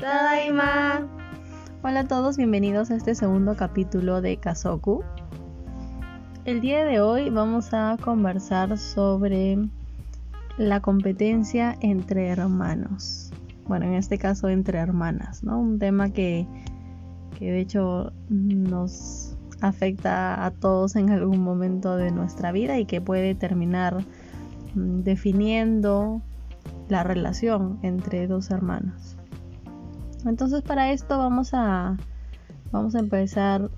Tadaima. Hola a todos, bienvenidos a este segundo capítulo de Kazoku. El día de hoy vamos a conversar sobre la competencia entre hermanos. Bueno, en este caso entre hermanas, ¿no? Un tema que, que de hecho nos afecta a todos en algún momento de nuestra vida y que puede terminar mm, definiendo la relación entre dos hermanos. Entonces para esto vamos a vamos a empezar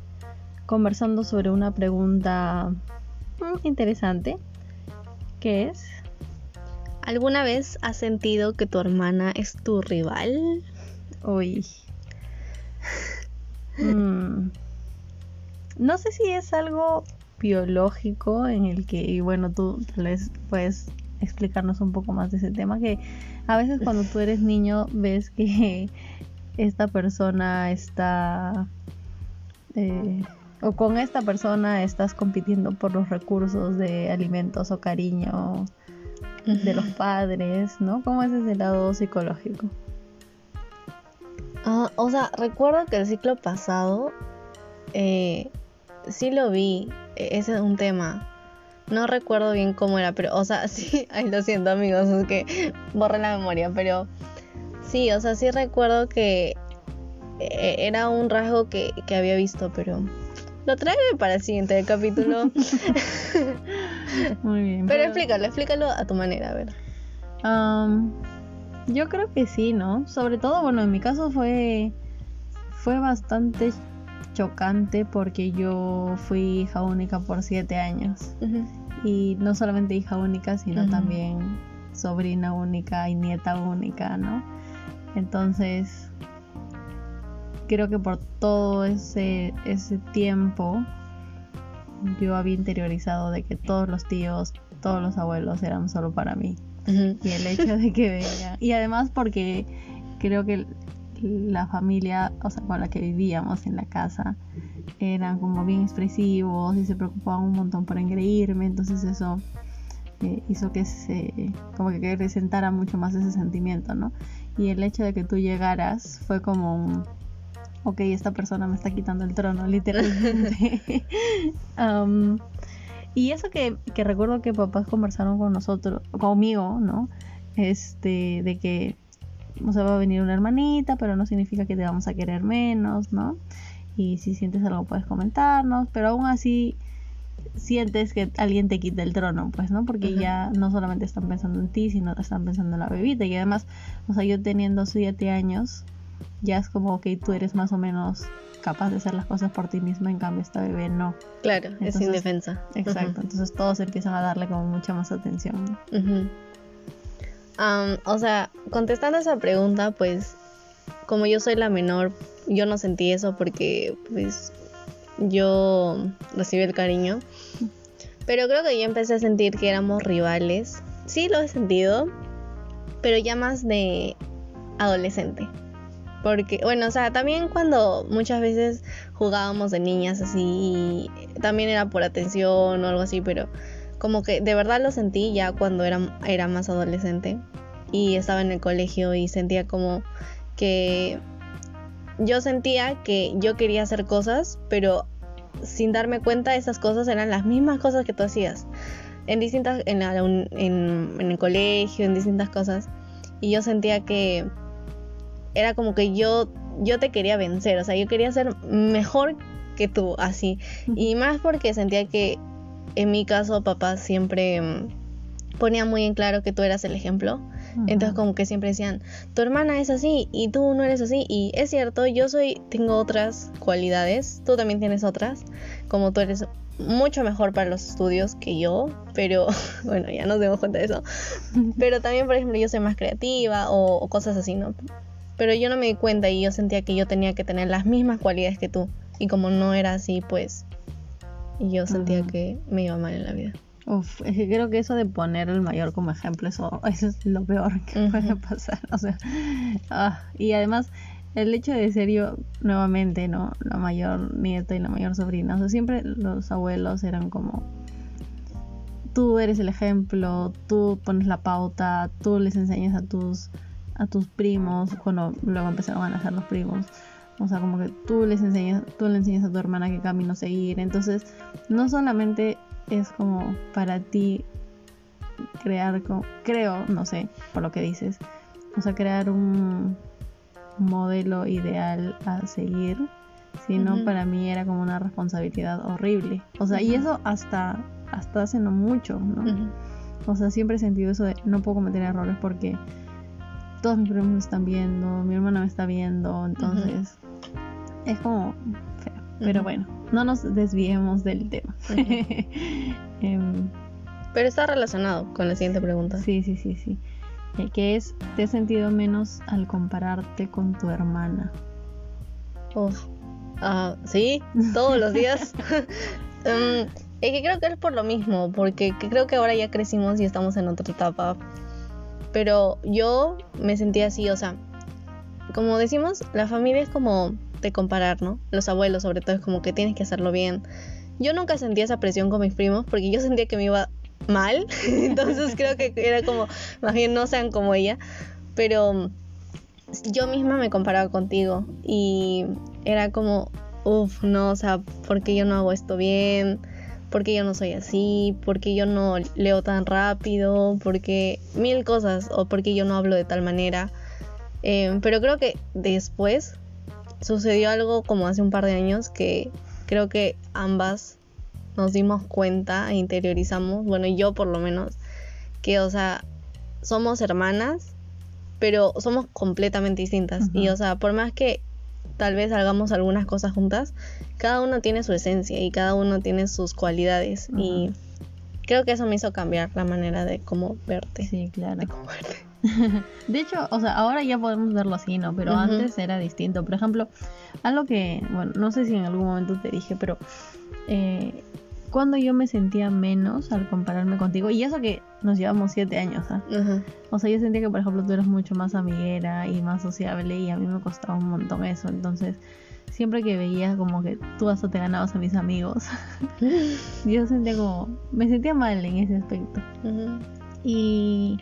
conversando sobre una pregunta mm, interesante que es ¿Alguna vez has sentido que tu hermana es tu rival? Uy. Mm. No sé si es algo biológico en el que, y bueno, tú tal vez puedes explicarnos un poco más de ese tema, que a veces cuando tú eres niño ves que esta persona está... Eh, o con esta persona estás compitiendo por los recursos de alimentos o cariño de los padres, ¿no? ¿Cómo es ese lado psicológico? Ah, o sea, recuerdo que el ciclo pasado eh, sí lo vi, e-, ese es un tema. No recuerdo bien cómo era, pero, o sea, sí, ay, lo siento amigos, es que borré la memoria, pero sí, o sea, sí recuerdo que e-, era un rasgo que, que había visto, pero lo traigo para el siguiente capítulo. Muy bien. Pero, explícalo, explícalo a tu manera, a ver. yo creo que sí, ¿no? Sobre todo, bueno, en mi caso fue, fue bastante chocante porque yo fui hija única por siete años. Y no solamente hija única, sino también sobrina única y nieta única, ¿no? Entonces, creo que por todo ese, ese tiempo yo había interiorizado de que todos los tíos, todos los abuelos eran solo para mí. Y el hecho de que venga. Y además porque creo que la familia, o sea, con la que vivíamos en la casa, eran como bien expresivos y se preocupaban un montón por engreírme, entonces eso eh, hizo que se, como que acrecentara mucho más ese sentimiento, ¿no? Y el hecho de que tú llegaras fue como un, ok, esta persona me está quitando el trono, literalmente. y eso que, que recuerdo que papás conversaron con nosotros, conmigo, ¿no? Este, de que o sea, va a venir una hermanita, pero no significa que te vamos a querer menos, ¿no? Y si sientes algo puedes comentarnos, pero aún así sientes que alguien te quita el trono, pues, ¿no? Porque ya no solamente están pensando en ti, sino están pensando en la bebita. Y además, o sea, yo teniendo 7 años, ya es como que tú eres más o menos capaz de hacer las cosas por ti misma, en cambio esta bebé no. Claro, es indefensa. Exacto, entonces todos empiezan a darle como mucha más atención o sea, contestando esa pregunta, pues como yo soy la menor, yo no sentí eso porque pues yo recibí el cariño. Pero creo que yo empecé a sentir que éramos rivales. Sí lo he sentido, pero ya más de adolescente. Porque, bueno, o sea, también cuando muchas veces jugábamos de niñas así, también era por atención o algo así, pero como que de verdad lo sentí ya cuando era, era más adolescente y estaba en el colegio y sentía como que yo sentía que yo quería hacer cosas, pero sin darme cuenta esas cosas eran las mismas cosas que tú hacías. En distintas, en, en, el colegio, en distintas cosas. Y yo sentía que era como que yo, yo te quería vencer, o sea, yo quería ser mejor que tú, así. Y más porque sentía que en mi caso papá siempre mm, ponía muy en claro que tú eras el ejemplo. Entonces como que siempre decían, tu hermana es así y tú no eres así. Y es cierto, yo soy, tengo otras cualidades, tú también tienes otras, como tú eres mucho mejor para los estudios que yo, pero bueno, ya nos demos cuenta de eso. Pero también, por ejemplo, yo soy más creativa o, o cosas así, ¿no? Pero yo no me di cuenta y yo sentía que yo tenía que tener las mismas cualidades que tú. Y como no era así, pues yo sentía que me iba mal en la vida. Uf, es que creo que eso de poner el mayor como ejemplo, eso, eso es lo peor que puede pasar. O sea, ah, y además, el hecho de ser yo nuevamente, ¿no? La mayor nieta y la mayor sobrina. O sea, siempre los abuelos eran como. Tú eres el ejemplo, tú pones la pauta, tú les enseñas a tus a tus primos, cuando luego empezaron a nacer los primos. O sea, como que tú les enseñas, tú le enseñas a tu hermana qué camino seguir. Entonces, no solamente es como para ti crear, creo, no sé, por lo que dices, o sea, crear un modelo ideal a seguir, sino para mí era como una responsabilidad horrible. O sea, y eso hasta, hasta hace no mucho, ¿no? O sea, siempre he sentido eso de no puedo cometer errores porque todos mis primos me están viendo, mi hermana me está viendo, entonces es como feo. Pero bueno, no nos desviemos del tema. Em, Pero está relacionado con la siguiente pregunta. Sí, sí, sí, sí. Eh, que es, ¿te has sentido menos al compararte con tu hermana? Ah, sí, todos los días. Em, es que creo que es por lo mismo, porque creo que ahora ya crecimos y estamos en otra etapa. Pero yo me sentía así, o sea, como decimos, la familia es como de comparar, ¿no? Los abuelos sobre todo es como que tienes que hacerlo bien. Yo nunca sentí esa presión con mis primos porque yo sentía que me iba mal, entonces creo que era como, más bien no sean como ella, pero yo misma me comparaba contigo y era como, uff, no, o sea, ¿por qué yo no hago esto bien? ¿Por qué yo no soy así? ¿Por qué yo no leo tan rápido? ¿Por qué mil cosas? ¿O por qué yo no hablo de tal manera? Eh, pero creo que después sucedió algo como hace un par de años que creo que ambas nos dimos cuenta e interiorizamos, bueno, yo por lo menos, que, o sea, somos hermanas, pero somos completamente distintas. Y, o sea, por más que tal vez hagamos algunas cosas juntas, cada uno tiene su esencia y cada uno tiene sus cualidades. Y creo que eso me hizo cambiar la manera de cómo verte. Sí, claro. De cómo verte. de hecho, o sea, ahora ya podemos verlo así, ¿no? Pero antes era distinto. Por ejemplo, algo que, bueno, no sé si en algún momento te dije, pero eh, cuando yo me sentía menos al compararme contigo, y eso que nos llevamos siete años, ¿ah? O sea, yo sentía que, por ejemplo, tú eras mucho más amiguera y más sociable, y a mí me costaba un montón eso. Entonces, siempre que veía como que tú hasta te ganabas a mis amigos, yo sentía como, me sentía mal en ese aspecto. Y.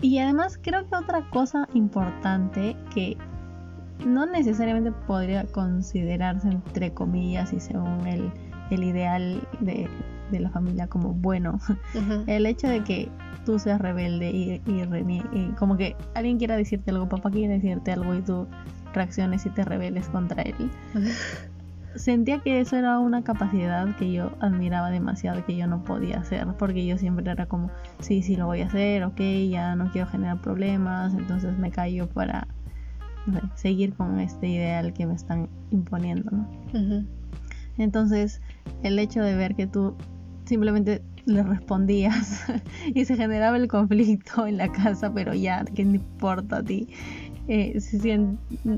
Y además creo que otra cosa importante que no necesariamente podría considerarse entre comillas y según el el ideal de, la familia como bueno. El hecho de que tú seas rebelde y, y, como que alguien quiera decirte algo, papá quiere decirte algo y tú reacciones y te rebeles contra él. Sentía que eso era una capacidad que yo admiraba demasiado que yo no podía hacer, porque yo siempre era como, sí, sí lo voy a hacer, ok, ya no quiero generar problemas, entonces me callo para seguir con este ideal que me están imponiendo, ¿no? Entonces, el hecho de ver que tú simplemente le respondías y se generaba el conflicto en la casa, pero ya, ¿qué importa a ti? Eh,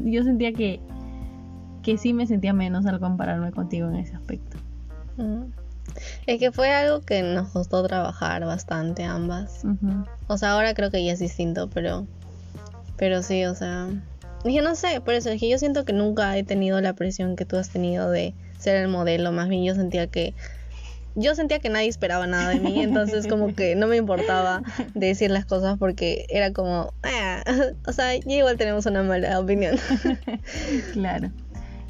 yo sentía que, que sí me sentía menos al compararme contigo en ese aspecto. Mm. Es que fue algo que nos costó trabajar bastante ambas. O sea, ahora creo que ya es distinto, pero, pero sí, o sea, dije, no sé, por eso es que yo siento que nunca he tenido la presión que tú has tenido de ser el modelo, más bien yo sentía que yo sentía que nadie esperaba nada de mí, entonces como que no me importaba decir las cosas porque era como, ah, o sea, igual tenemos una mala opinión. claro.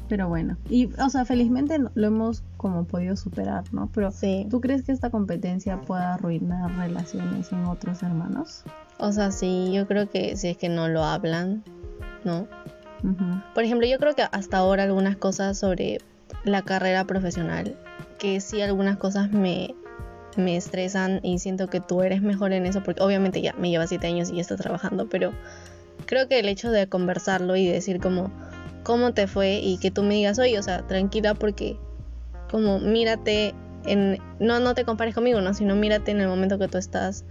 Pero bueno, y o sea, felizmente lo hemos como podido superar, ¿no? Pero sí. ¿tú crees que esta competencia pueda arruinar relaciones en otros hermanos? O sea, sí, yo creo que si es que no lo hablan, ¿no? Por ejemplo, yo creo que hasta ahora algunas cosas sobre la carrera profesional, que sí algunas cosas me, me estresan y siento que tú eres mejor en eso, porque obviamente ya me lleva siete años y ya estás trabajando, pero creo que el hecho de conversarlo y decir como cómo te fue y que tú me digas, oye, o sea, tranquila porque como mírate en, no, no te compares conmigo, ¿no? Sino mírate en el momento que tú estás.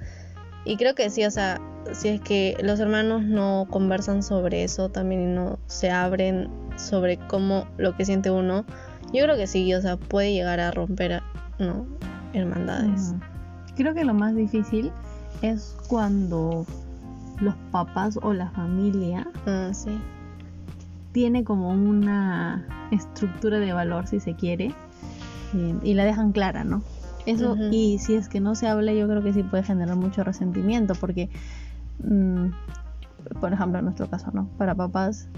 Y creo que sí, o sea, si es que los hermanos no conversan sobre eso también y no se abren sobre cómo lo que siente uno, yo creo que sí, o sea, puede llegar a romper, ¿no? Hermandades. Creo que lo más difícil es cuando los papás o la familia ah, sí. Tiene como una estructura de valor, si se quiere, eh, y la dejan clara, ¿no? Eso, y si es que no se habla, yo creo que sí puede generar mucho resentimiento, porque mm, por ejemplo, en nuestro caso, ¿no? Para papás,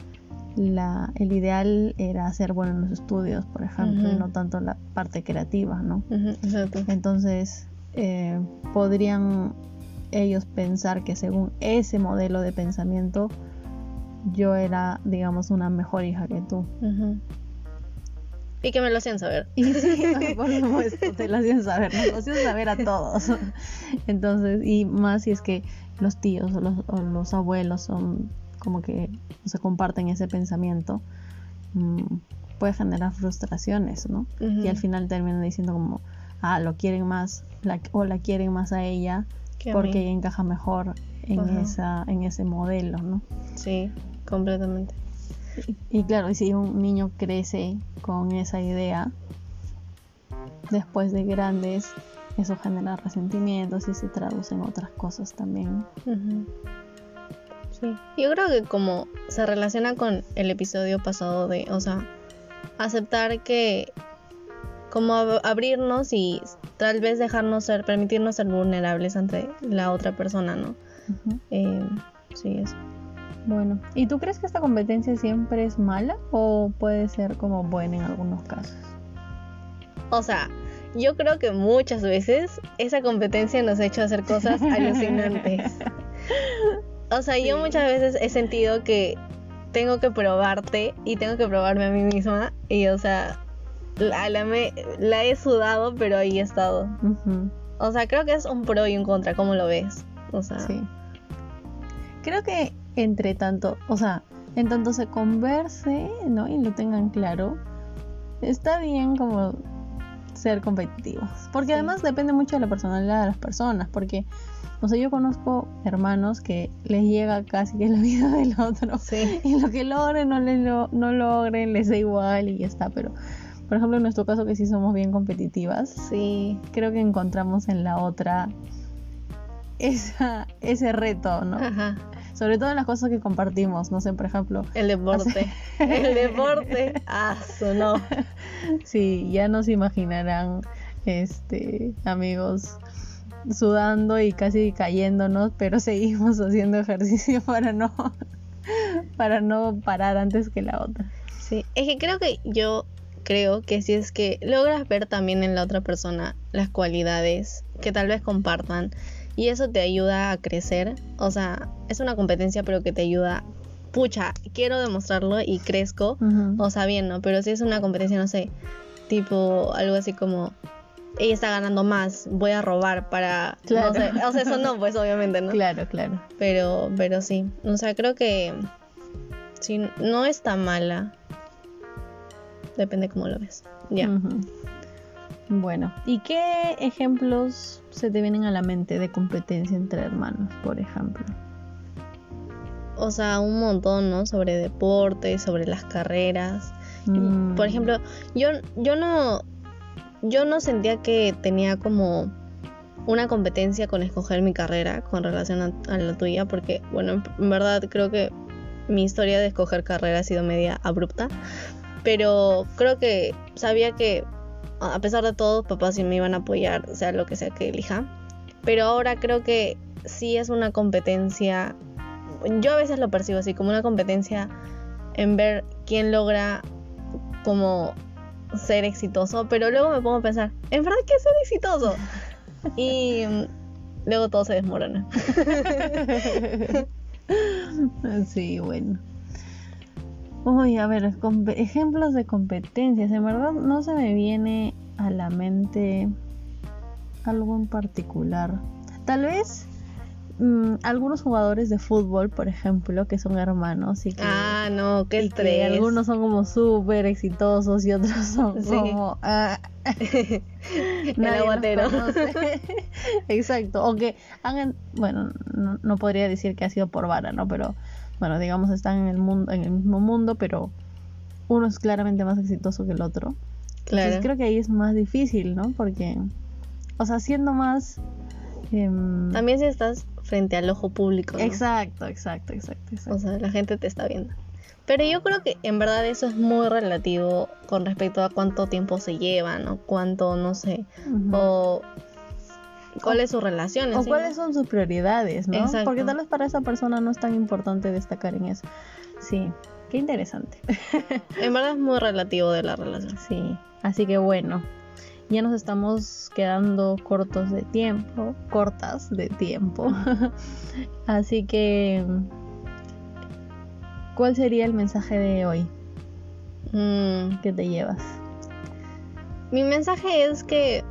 la, el ideal era ser bueno en los estudios, por ejemplo, y no tanto la parte creativa, ¿no? exacto. Entonces, eh, podrían ellos pensar que según ese modelo de pensamiento, yo era, digamos, una mejor hija que tú. Y que me lo hacían saber. Y sí, por supuesto, te lo hacían saber, nos lo hacían saber a todos. Entonces, y más si es que los tíos o los, o los abuelos son como que se comparten ese pensamiento, mm, puede generar frustraciones, ¿no? Y al final terminan diciendo como, ah, lo quieren más, o la quieren más a ella porque ella encaja mejor en, esa, en ese modelo, ¿no? Sí, completamente. Y, claro, si un niño crece con esa idea, después de grandes, eso genera resentimientos y se traduce en otras cosas también. Sí, yo creo que como se relaciona con el episodio pasado de, o sea, aceptar que como abrirnos y tal vez dejarnos ser, permitirnos ser vulnerables ante la otra persona, ¿no? Eh, sí, eso. Bueno, ¿y tú crees que esta competencia siempre es mala o puede ser como buena en algunos casos? O sea, yo creo que muchas veces esa competencia nos ha hecho hacer cosas alucinantes. O sea, yo muchas veces he sentido que tengo que probarte y tengo que probarme a mí misma y, o sea, la, la, me, la he sudado, pero ahí he estado. O sea, creo que es un pro y un contra, ¿cómo lo ves? O sea, sí. Creo que entre tanto, o sea, en tanto se converse, ¿no? Y lo tengan claro, está bien como ser competitivos. Porque además depende mucho de la personalidad de las personas. Porque, o sea, yo conozco hermanos que les llega casi que la vida del otro. Sí. Y lo que logren no, les lo, no logren, les da igual y ya está. Pero, por ejemplo, en nuestro caso que sí somos bien competitivas, sí. creo que encontramos en la otra esa, ese reto, ¿no? Ajá. Sobre todo en las cosas que compartimos, no sé, por ejemplo. El deporte. el deporte. Ah, sonó. Sí, ya nos imaginarán, este, amigos, sudando y casi cayéndonos, pero seguimos haciendo ejercicio para no, para no parar antes que la otra. Sí, es que creo que yo creo que si es que logras ver también en la otra persona las cualidades que tal vez compartan, y eso te ayuda a crecer. O sea, es una competencia, pero que te ayuda. Pucha, quiero demostrarlo y crezco. O sea, bien, ¿no? Pero si es una competencia, no sé, tipo algo así como ella está ganando más, voy a robar para claro. no sé, o sea, eso no, pues obviamente, ¿no? Claro, claro. Pero pero sí, o sea, creo que sí no está mala. Depende cómo lo ves. Ya. Bueno, ¿y qué ejemplos se te vienen a la mente de competencia entre hermanos, por ejemplo? O sea, un montón, ¿no? Sobre deporte, sobre las carreras. Mm. Por ejemplo, yo, yo no yo no sentía que tenía como una competencia con escoger mi carrera con relación a, la tuya, porque, bueno, en verdad creo que mi historia de escoger carrera ha sido media abrupta, pero creo que sabía que a pesar de todo, papás sí me iban a apoyar, sea lo que sea que elija. Pero ahora creo que sí es una competencia, yo a veces lo percibo así, como una competencia en ver quién logra como ser exitoso, pero luego me pongo a pensar, ¿en verdad qué es ser exitoso? Y mm, luego todo se desmorona. sí, bueno. Uy, a ver, ejemplos de competencias. En verdad no se me viene a la mente algo en particular. Tal vez mm, algunos jugadores de fútbol, por ejemplo, que son hermanos y que... Ah, no, qué estrés. algunos son como súper exitosos y otros son como... Ah, El. Exacto. O que hagan... Bueno, no, no podría decir que ha sido por vara, ¿no? Pero bueno, digamos, están en el mundo, en el mismo mundo, pero uno es claramente más exitoso que el otro. Claro. Entonces creo que ahí es más difícil, ¿no? Porque, o sea, siendo más... Em, También si estás frente al ojo público. Exacto, exacto, exacto, exacto. O sea, la gente te está viendo. Pero yo creo que en verdad eso es muy relativo con respecto a cuánto tiempo se llevan o cuánto, no sé, o cuál es su relación. O cuáles son sus prioridades, ¿no? Porque tal vez para esa persona no es tan importante destacar en eso. Sí, qué interesante. en verdad es muy relativo de la relación. Sí, así que bueno, ya nos estamos quedando cortos de tiempo, cortas de tiempo. así que, ¿cuál sería el mensaje de hoy? Mm. ¿Qué te llevas? Mi mensaje es que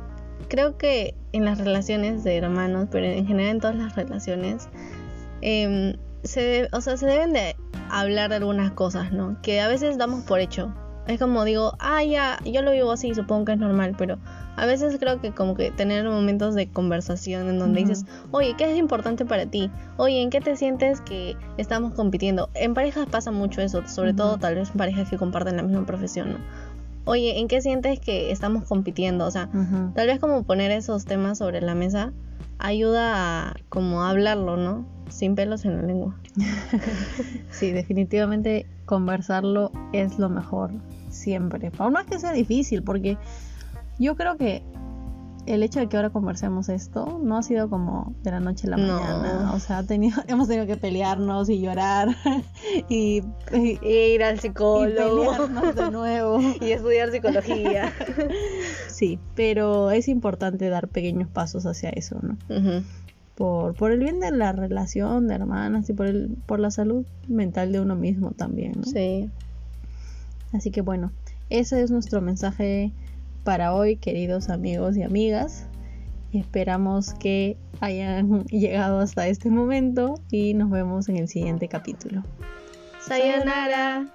creo que en las relaciones de hermanos, pero en general en todas las relaciones, em, se, o sea, se deben de hablar de algunas cosas, ¿no? Que a veces damos por hecho. Es como digo, ah, ya, yo lo vivo así, supongo que es normal, pero a veces creo que como que tener momentos de conversación en donde dices, oye, ¿qué es importante para ti? Oye, ¿en qué te sientes que estamos compitiendo? En parejas pasa mucho eso, sobre todo tal vez en parejas que comparten la misma profesión, ¿no? Oye, ¿en qué sientes que estamos compitiendo? O sea, tal vez como poner esos temas sobre la mesa ayuda a como hablarlo, ¿no? Sin pelos en la lengua. sí, definitivamente conversarlo es lo mejor siempre. Aún no es que sea difícil, porque yo creo que el hecho de que ahora conversemos esto no ha sido como de la noche a la mañana. O sea, tenido, hemos tenido que pelearnos y llorar y, ir al psicólogo y de nuevo y estudiar psicología. sí, pero es importante dar pequeños pasos hacia eso, ¿no? por, por el bien de la relación de hermanas y por, el, por la salud mental de uno mismo también, ¿no? Sí. Así que bueno, ese es nuestro mensaje para hoy, queridos amigos y amigas. Esperamos que hayan llegado hasta este momento y nos vemos en el siguiente capítulo. Sayonara.